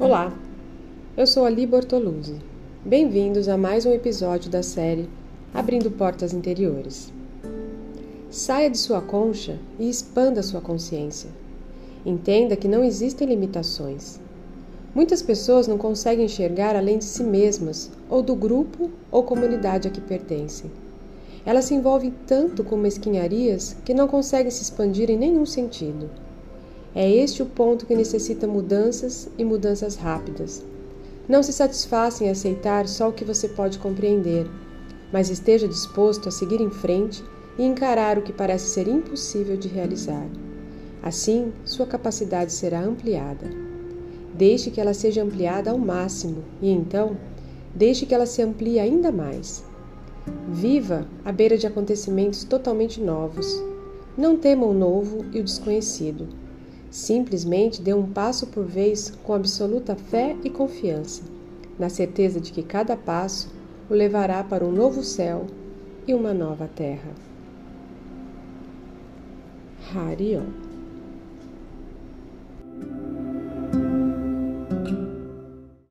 Olá, eu sou Ali Bortoluzzi. Bem-vindos a mais um episódio da série Abrindo Portas Interiores. Saia de sua concha e expanda sua consciência. Entenda que não existem limitações. Muitas pessoas não conseguem enxergar além de si mesmas ou do grupo ou comunidade a que pertencem. Elas se envolvem tanto com mesquinharias que não conseguem se expandir em nenhum sentido. É este o ponto que necessita mudanças e mudanças rápidas. Não se satisfaça em aceitar só o que você pode compreender, mas esteja disposto a seguir em frente e encarar o que parece ser impossível de realizar. Assim, sua capacidade será ampliada. Deixe que ela seja ampliada ao máximo e então, deixe que ela se amplie ainda mais. Viva à beira de acontecimentos totalmente novos. Não tema o novo e o desconhecido. Simplesmente dê um passo por vez com absoluta fé e confiança, na certeza de que cada passo o levará para um novo céu e uma nova terra. Harion